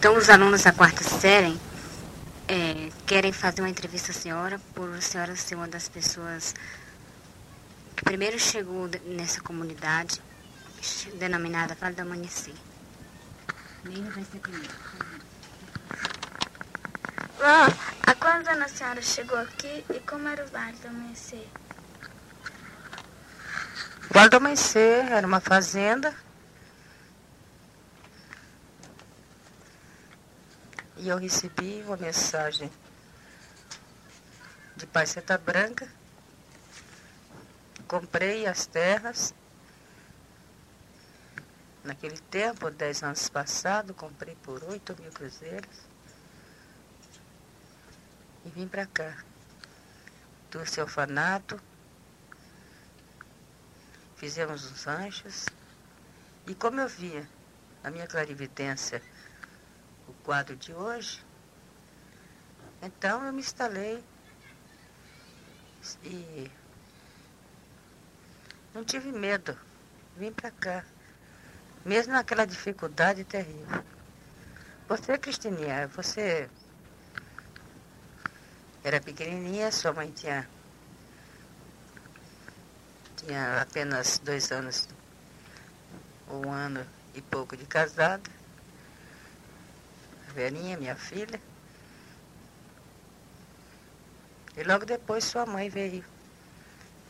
Então, os alunos da quarta série é, querem fazer uma entrevista à senhora, por a senhora ser uma das pessoas que primeiro chegou nessa comunidade denominada Vale do Amanhecer. Neila vai ser primeiro. Bom, há quantos anos a senhora chegou aqui e como era o Vale do Amanhecer? O Vale do Amanhecer era uma fazenda e eu recebi uma mensagem de Paiseta Branca. Comprei as terras. Naquele tempo, dez anos passados, comprei por oito mil cruzeiros. E vim para cá. Trouxe orfanato. Fizemos uns anjos. E como eu via a minha clarividência o quadro de hoje. Então eu me instalei e não tive medo. Vim para cá. Mesmo naquela dificuldade terrível. Você, Cristininha, você era pequenininha, sua mãe tinha, tinha apenas dois anos, um ano e pouco de casada. Verinha, minha filha. E logo depois sua mãe veio.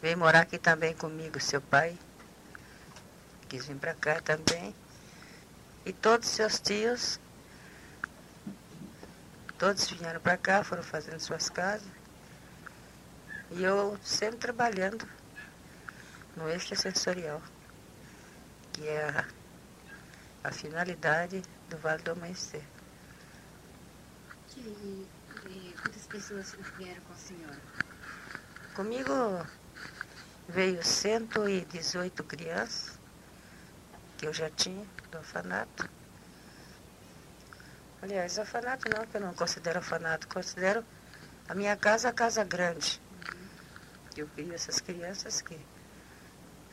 Veio morar aqui também comigo, seu pai. Quis vir para cá também. E todos seus tios, todos vieram para cá, foram fazendo suas casas. E eu sempre trabalhando no extrasensorial, que é a, a finalidade do Vale do Amanhecer. E, e quantas pessoas vieram com a senhora? Comigo veio 118 crianças, que eu já tinha do orfanato. Aliás, orfanato não, que eu não considero orfanato, considero a minha casa a casa grande. Uhum. Eu vi essas crianças que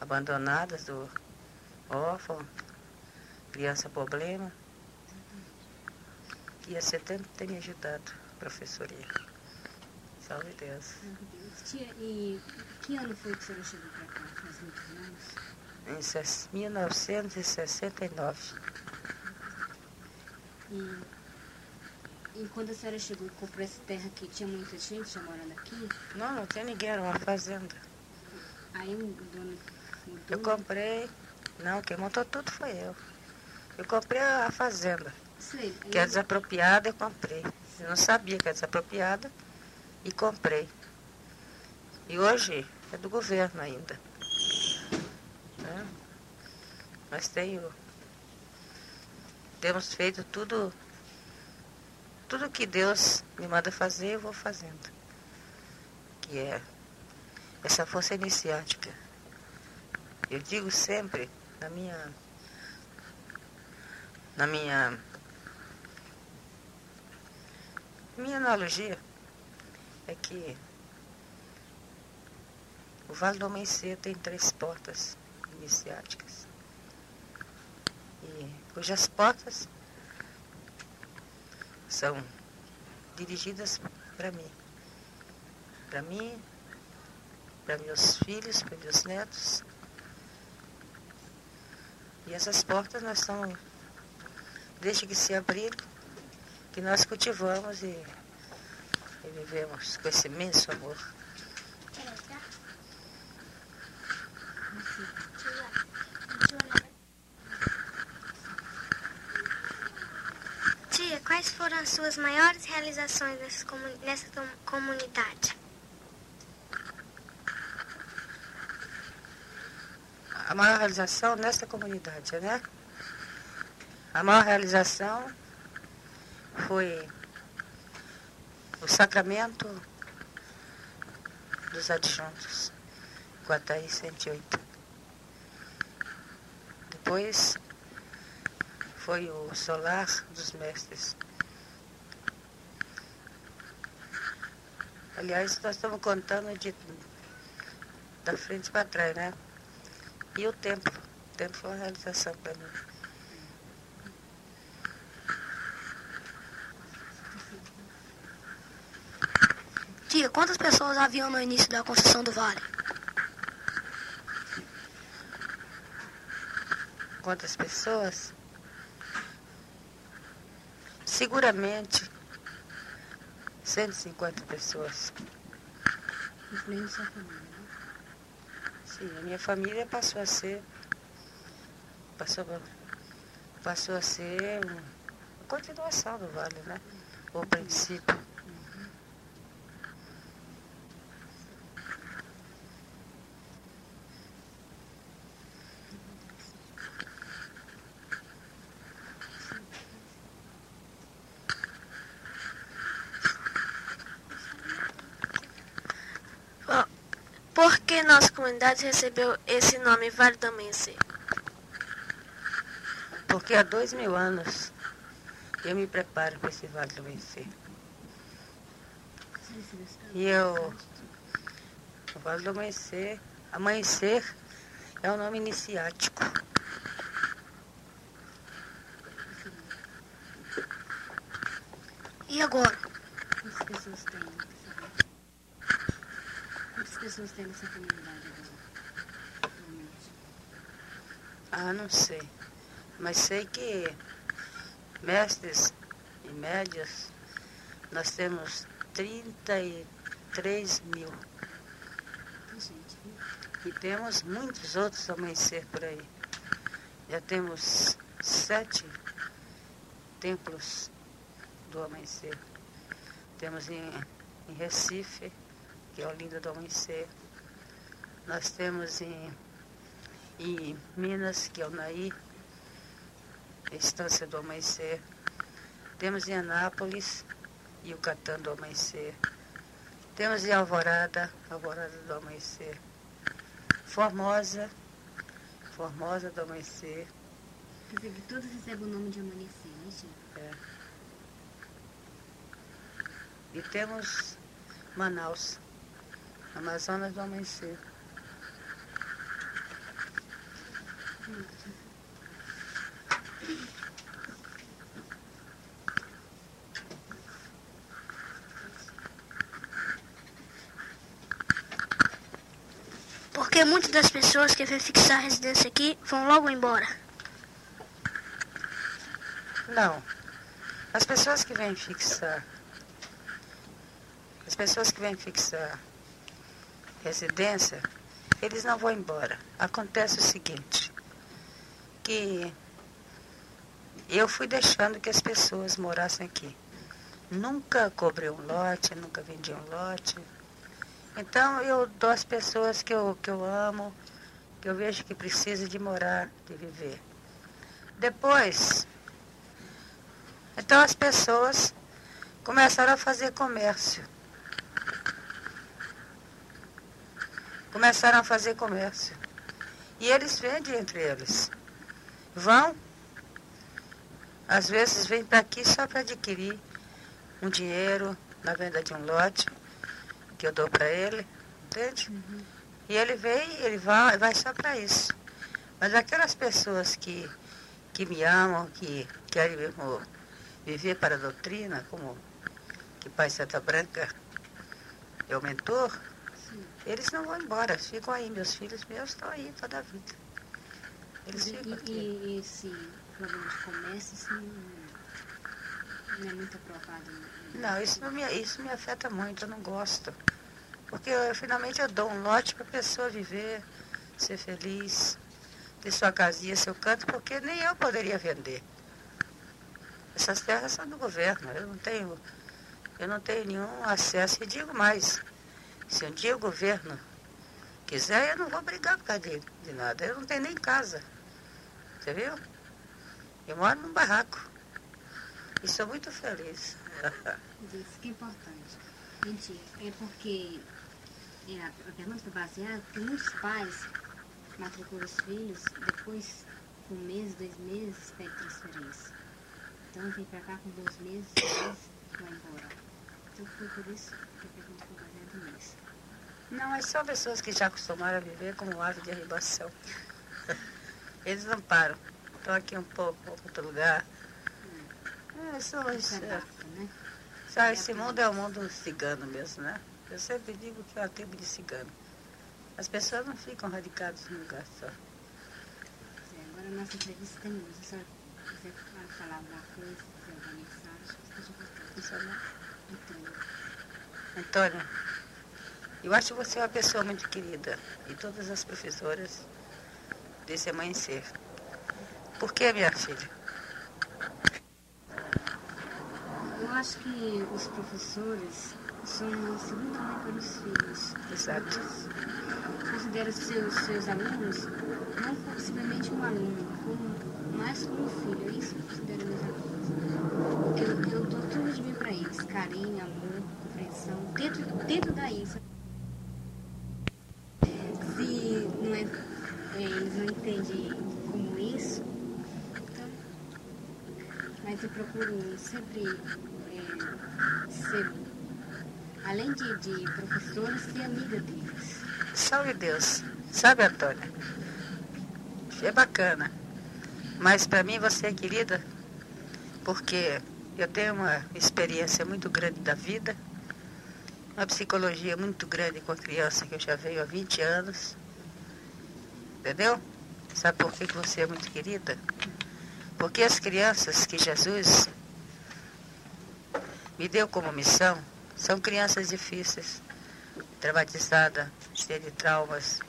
abandonadas do órfão, criança problema que ser tempo ter me ajudado, professoria. Salve Deus. Tia, e que ano foi que a senhora chegou para cá? Faz muitos anos? Em 1969. E, e quando a senhora chegou e comprou essa terra aqui, tinha muita gente já morando aqui? Não, não tinha ninguém, era uma fazenda. Aí o dono mudou? Eu comprei, não, quem montou tudo foi eu. Eu comprei a fazenda. Sei, que é desapropriada, eu comprei. Eu não sabia que era desapropriada e comprei. E hoje é do governo ainda. Né? Mas tenho. Temos feito tudo. Tudo que Deus me manda fazer, eu vou fazendo. Que é essa força iniciática. Eu digo sempre na minha. Na minha Minha analogia é que o Vale do Amanhecer tem três portas iniciáticas. E cujas portas são dirigidas para mim. Para mim, para meus filhos, para meus netos. E essas portas nós estamos, desde que se abriram, que nós cultivamos e, e vivemos com esse imenso amor. Tia, quais foram as suas maiores realizações nessa, nessa comunidade? A maior realização nesta comunidade, né? A maior realização foi o sacramento dos adjuntos, Guataí 108. Depois foi o solar dos mestres. Aliás, nós estamos contando de, da frente para trás, né? E o tempo. O tempo foi uma realização para mim. Tia, quantas pessoas haviam no início da construção do vale? Quantas pessoas? Seguramente 150 pessoas. Incluindo sua família, né? Sim, a minha família passou a ser. Passou, passou a ser uma continuação do vale, né? O princípio. Por que nossa comunidade recebeu esse nome Vale do Amanhecer? Porque há dois mil anos eu me preparo para esse Vale do Amanhecer. E eu. O Vale do Amanhecer. Amanhecer é o nome iniciático. E agora? Quantas pessoas tem? Quantas pessoas tem nessa comunidade agora? Ah, não sei. Mas sei que mestres e médias nós temos 33 mil. E temos muitos outros amanhecer por aí. Já temos sete templos do amanhecer. Temos em, em Recife, que é o lindo do amanhecer. Nós temos em, em Minas, que é o Naí, a Estância do Amanhecer. Temos em Anápolis, Yucatán do Amanhecer. Temos em Alvorada, Alvorada do Amanhecer. Formosa, Formosa do Amanhecer. Quer dizer que todos recebem o nome de amanhecer, né, tia? É. E temos Manaus, Amazonas do Amanhecer. Porque muitas das pessoas que vêm fixar residência aqui vão logo embora. Não. As pessoas que vêm fixar. As pessoas que vêm fixar residência, eles não vão embora. Acontece o seguinte, que eu fui deixando que as pessoas morassem aqui. Nunca cobrei um lote, nunca vendi um lote. Então eu dou às pessoas que eu, que eu amo, que eu vejo que precisam de morar, de viver. Depois, então as pessoas começaram a fazer comércio. Começaram a fazer comércio. E eles vendem entre eles. Vão, às vezes vêm para aqui só para adquirir um dinheiro na venda de um lote que eu dou para ele, entende? E ele vem, ele vai, vai só para isso. Mas aquelas pessoas que, que me amam, que querem mesmo viver para a doutrina, como que Pai Santa Branca é o mentor, eles não vão embora, ficam aí. Meus filhos meus estão aí toda a vida. Eles E, ficam aqui. e esse problema de comércio, não, não é muito aprovado. né? Não, isso, não me, isso me afeta muito, eu não gosto. Porque eu, finalmente eu dou um lote para a pessoa viver, ser feliz, ter sua casinha, seu canto, porque nem eu poderia vender. Essas terras são do governo, eu não tenho, eu não tenho nenhum acesso. E digo mais, se um dia o governo quiser, eu não vou brigar por causa de, de nada. Eu não tenho nem casa. Você viu? Eu moro num barraco. E sou muito feliz. Isso que é importante. Gente, é porque é, a pergunta baseada porque muitos pais matriculam os filhos, depois, com um mês, dois meses, pedem transferência. Então vem pra cá com dois meses, três, vai embora. Então foi por isso que a pergunta foi baseada nisso. Não, mas são pessoas que já acostumaram a viver como ave de arribação. Eles não param. Estão aqui um pouco, vão para outro lugar. É, são, isso, é, né? sabe, esse mundo é o mundo cigano mesmo, né? Eu sempre digo que é uma tribo de cigano. As pessoas não ficam radicadas num lugar só. Agora a nossa entrevista tem Se a senhora quiser falar alguma coisa, fazer alguma mensagem, esteja à Antônio. Antônio, eu acho você uma pessoa muito querida. E todas as professoras desse amanhecer. Por que, minha filha? Eu acho que os professores são uma segunda mãe para os filhos. Exato. Considero seus, seus alunos não simplesmente um aluno, mais como um filho. É isso eu considero meus alunos. Eu, eu dou tudo de mim para eles: carinho, amor, compreensão. Dentro, dentro daí. Se não é, é, eles não entendem como isso, então. Mas eu procuro sempre é, ser além de, de professora, ser amiga deles. Salve Deus. Sabe, Antônia? É bacana. Mas para mim você é querida porque eu tenho uma experiência muito grande da vida, uma psicologia muito grande com a criança que eu já venho há 20 anos. Entendeu? Sabe por que você é muito querida? Porque as crianças que Jesus me deu como missão são crianças difíceis, traumatizadas, cheias de traumas.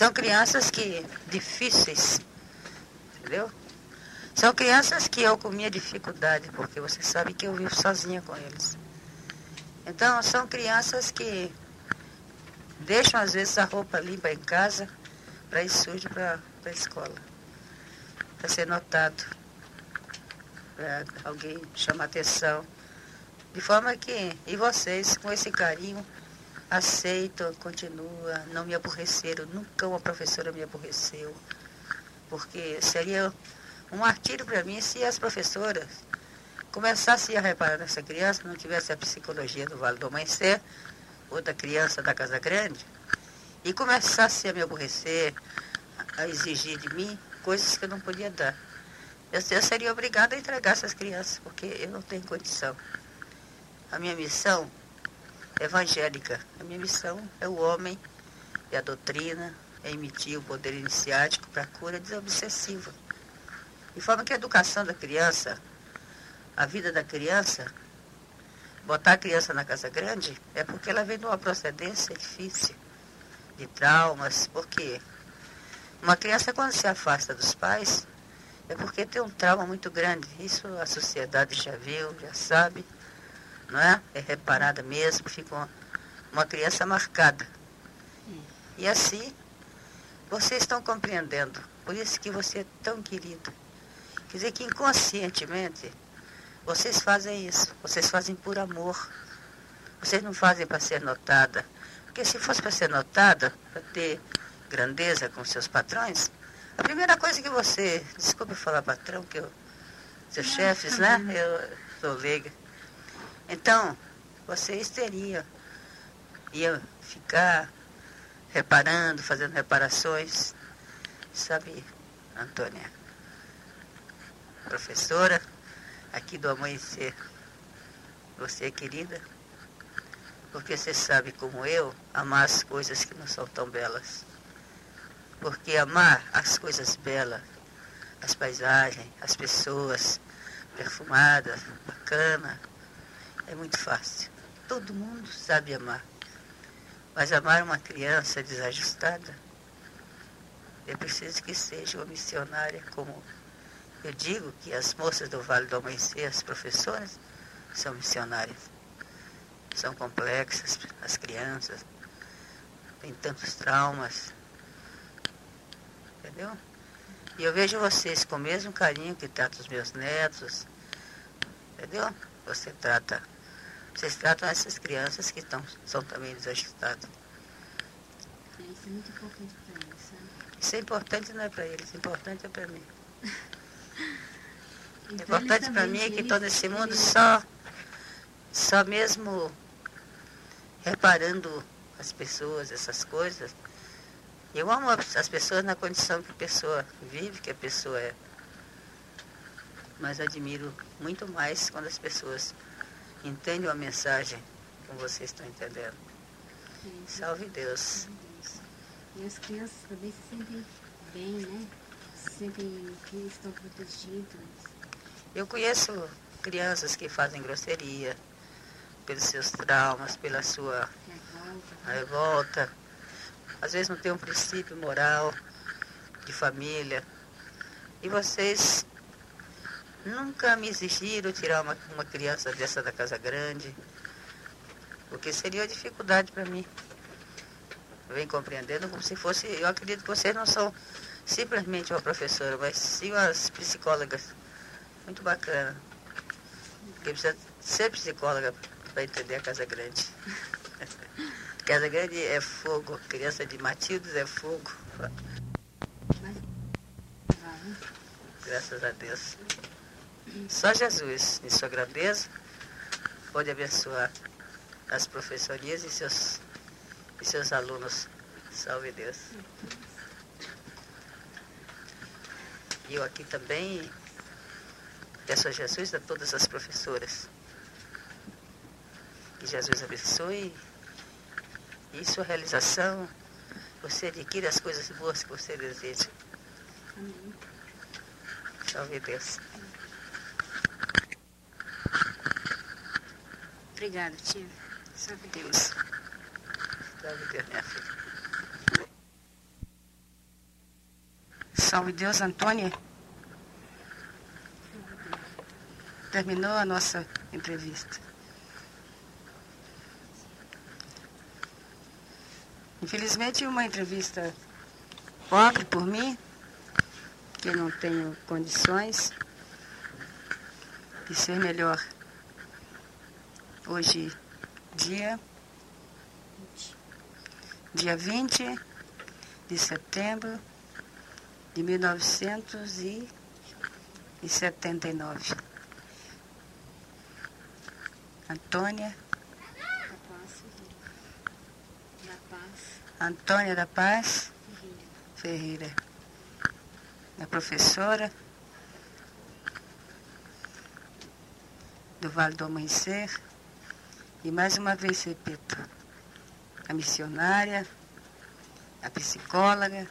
São crianças que difíceis, entendeu? São crianças que eu com minha dificuldade, porque você sabe que eu vivo sozinha com eles. Então, são crianças que deixam às vezes a roupa limpa em casa para ir sujo para a escola, para ser notado para alguém chamar atenção. De forma que, e vocês, com esse carinho, aceitam, continuam, não me aborreceram, nunca uma professora me aborreceu. Porque seria um martírio para mim se as professoras começassem a reparar nessa criança, não tivesse a psicologia do Vale do Amanhecer, ou da criança da Casa Grande, e começasse a me aborrecer, a exigir de mim coisas que eu não podia dar. Eu, eu seria obrigada a entregar essas crianças, porque eu não tenho condição. A minha missão evangélica. A minha missão é o homem e a doutrina, é emitir o poder iniciático para a cura desobsessiva. De forma que a educação da criança, a vida da criança, botar a criança na casa grande, é porque ela vem de uma procedência difícil, de traumas, porque uma criança quando se afasta dos pais, é porque tem um trauma muito grande. Isso a sociedade já viu, já sabe, não é? É reparada mesmo, fica uma, criança marcada. E assim, vocês estão compreendendo. Por isso que você é tão querido. Quer dizer que inconscientemente, vocês fazem isso. Vocês fazem por amor. Vocês não fazem para ser notada. Porque se fosse para ser notada, para ter grandeza com seus patrões, a primeira coisa que você, desculpe falar patrão, que eu, seus chefes, né? Eu sou leiga. Então, vocês teriam, ia ficar reparando, fazendo reparações. Sabe, Antônia, professora aqui do Amanhecer, você é querida, porque você sabe como eu amar as coisas que não são tão belas. Porque amar as coisas belas, as paisagens, as pessoas perfumadas, bacana, é muito fácil. Todo mundo sabe amar. Mas amar uma criança desajustada, é preciso que seja uma missionária como eu digo que as moças do Vale do Amanhecer, as professoras, são missionárias. São complexas, as crianças, têm tantos traumas, entendeu? E eu vejo vocês com o mesmo carinho que tratam os meus netos, entendeu? Você trata, vocês tratam essas crianças que estão, são também desajustadas. Isso é muito importante para eles, sabe? Isso é importante não é para eles, importante é para mim. Então, importante para mim é que estou nesse mundo só, só mesmo reparando as pessoas, essas coisas, eu amo as pessoas na condição que a pessoa vive, que a pessoa é. mas admiro muito mais quando as pessoas entendem a mensagem como vocês estão entendendo. Salve Deus. E as crianças também se sentem bem, né? Se sentem que estão protegidos. Eu conheço crianças que fazem grosseria pelos seus traumas, pela sua Revolta. revolta. Às vezes não tem um princípio moral de família. E vocês nunca me exigiram tirar uma, uma criança dessa da casa grande, porque seria uma dificuldade para mim. Vem compreendendo como se fosse. Eu acredito que vocês não são simplesmente uma professora, mas sim umas psicólogas. Muito bacana. Porque precisa ser psicóloga para entender a casa grande. casa grande é fogo, criança de Matildes é fogo. Graças a Deus. Só Jesus, em sua grandeza, pode abençoar as professorias e seus, e seus alunos. Salve Deus. E eu aqui também peço a Jesus a todas as professoras. Que Jesus abençoe e sua realização, você adquire as coisas boas que você deseja. Amém. Salve Deus. Obrigada, tia. Salve Deus. Salve Deus, minha filha. Salve Deus, Antônia. Terminou a nossa entrevista. Infelizmente, uma entrevista pobre por mim, que não tenho condições de ser melhor. Hoje, dia, dia 20 de setembro de 1979. Antônia, Da paz, Da paz, Antônia da Paz Ferreira, a professora do Vale do Amanhecer, e mais uma vez repito, a missionária, a psicóloga,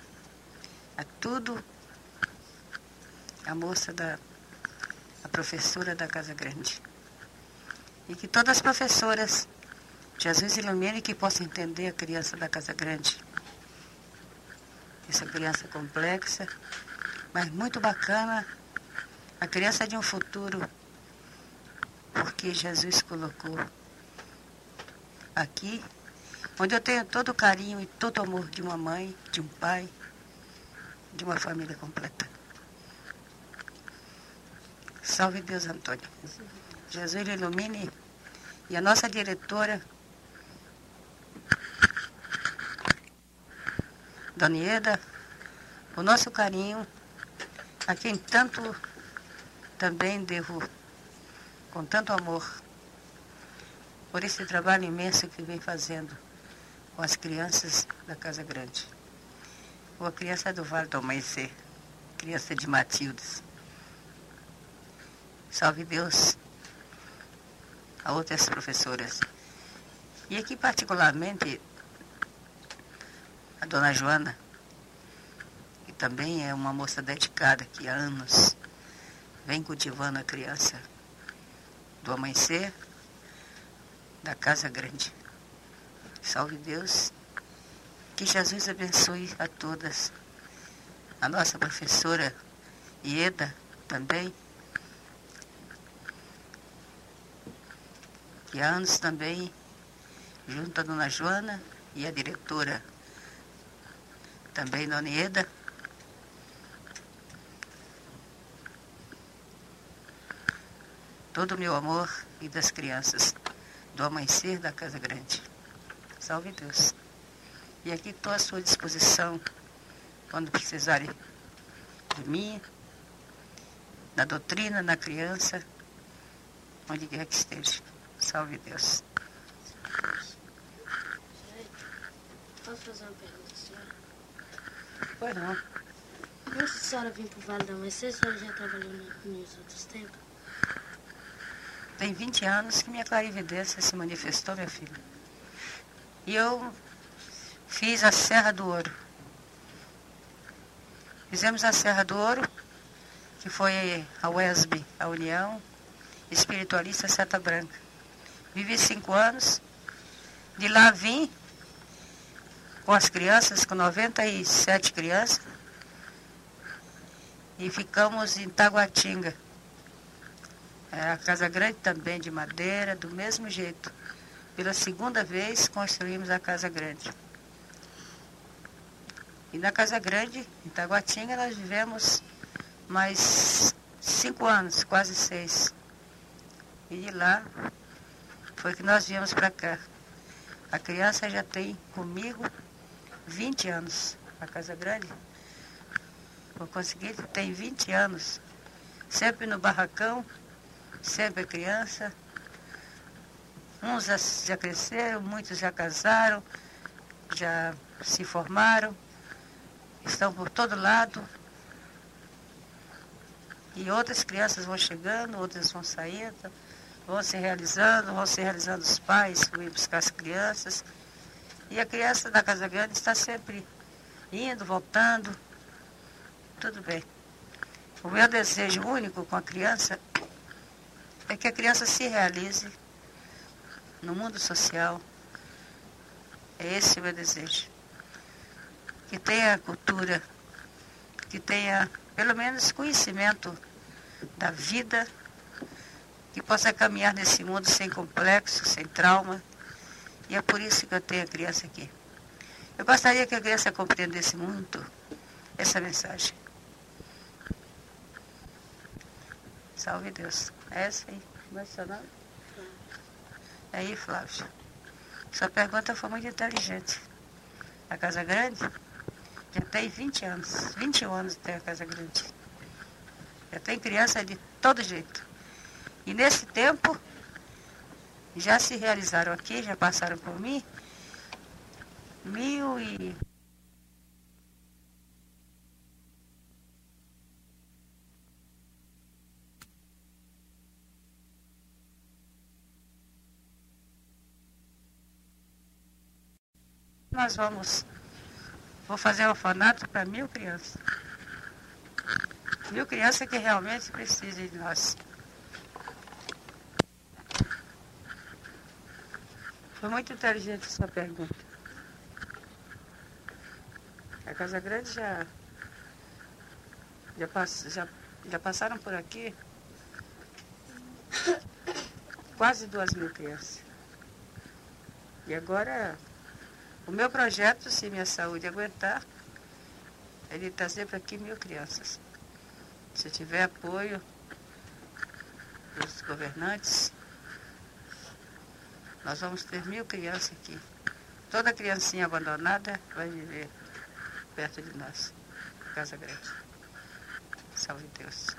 a tudo, a moça da, a professora da Casa Grande. E que todas as professoras, Jesus ilumine que possam entender a criança da Casa Grande. Essa criança complexa, mas muito bacana, a criança de um futuro, porque Jesus colocou aqui, onde eu tenho todo o carinho e todo o amor de uma mãe, de um pai, de uma família completa. Salve Deus, Antônio. Jesus ilumine. E a nossa diretora, Dona Ieda, o nosso carinho, a quem tanto também devo, com tanto amor, por esse trabalho imenso que vem fazendo com as crianças da Casa Grande. Ou a criança do Vale do Amanhecer, criança de Matildes. Salve Deus a outras professoras. E aqui particularmente a dona Joana, que também é uma moça dedicada que há anos vem cultivando a criança do amanhecer da Casa Grande. Salve Deus. Que Jesus abençoe a todas. A nossa professora Ieda também. Que há anos também, junto à dona Joana e a diretora também, dona Ieda. Todo o meu amor e das crianças do amanhecer da Casa Grande. Salve Deus. E aqui estou à sua disposição quando precisarem de mim, da doutrina, na criança, onde quer que esteja. Salve Deus. Posso fazer uma pergunta, senhora? Pois não. Antes a senhora vir para o Vale da Amanhecer, a senhora já trabalhou nos outros tempos? Tem 20 anos que minha clarividência se manifestou, minha filha. E eu fiz a Serra do Ouro. Fizemos a Serra do Ouro, que foi a UESB, a União Espiritualista Seta Branca. Vivi cinco anos. De lá vim com as crianças, com 97 crianças, e ficamos em Taguatinga. É, a casa grande também de madeira, do mesmo jeito. Pela segunda vez construímos a casa grande. E na Casa Grande, em Taguatinga, nós vivemos mais cinco anos, quase seis. E de lá foi que nós viemos para cá. A criança já tem comigo 20 anos. A Casa Grande, vou conseguir, tem 20 anos. Sempre no barracão, sempre criança. Uns já, já cresceram, muitos já casaram, já se formaram estão por todo lado. E outras crianças vão chegando, outras vão saindo, vão se realizando, vão se realizando os pais, vão ir buscar as crianças. E a criança da Casa Grande está sempre indo, voltando. Tudo bem. O meu desejo único com a criança é que a criança se realize no mundo social. É esse o meu desejo que tenha cultura, que tenha pelo menos conhecimento da vida, que possa caminhar nesse mundo sem complexo, sem trauma. E é por isso que eu tenho a criança aqui. Eu gostaria que a criança compreendesse muito essa mensagem. Salve Deus. É essa aí. Como é seu nome? É aí, Flávio. Sua pergunta foi muito inteligente. A casa grande? Já tem 20 anos. 21 anos tem a Casa Grande. Já tem criança de todo jeito. E nesse tempo, já se realizaram aqui, já passaram por mim, mil e. Nós vamos Vou fazer orfanato para mil crianças. Mil crianças que realmente precisam de nós. Foi muito inteligente essa pergunta. A Casa Grande já, já, pass, já, já passaram por aqui quase duas mil crianças. E agora o meu projeto, se minha saúde aguentar, de trazer para aqui mil crianças. Se tiver apoio dos governantes, nós vamos ter mil crianças aqui. Toda criancinha abandonada vai viver perto de nós. Casa Grande. Salve Deus.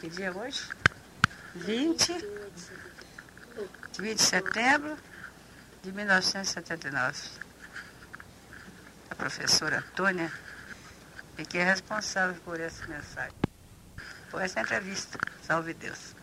Que dia é hoje? 20, 20 de setembro de 1979. A professora Antônia é que é responsável por essa mensagem, por essa entrevista. Salve Deus.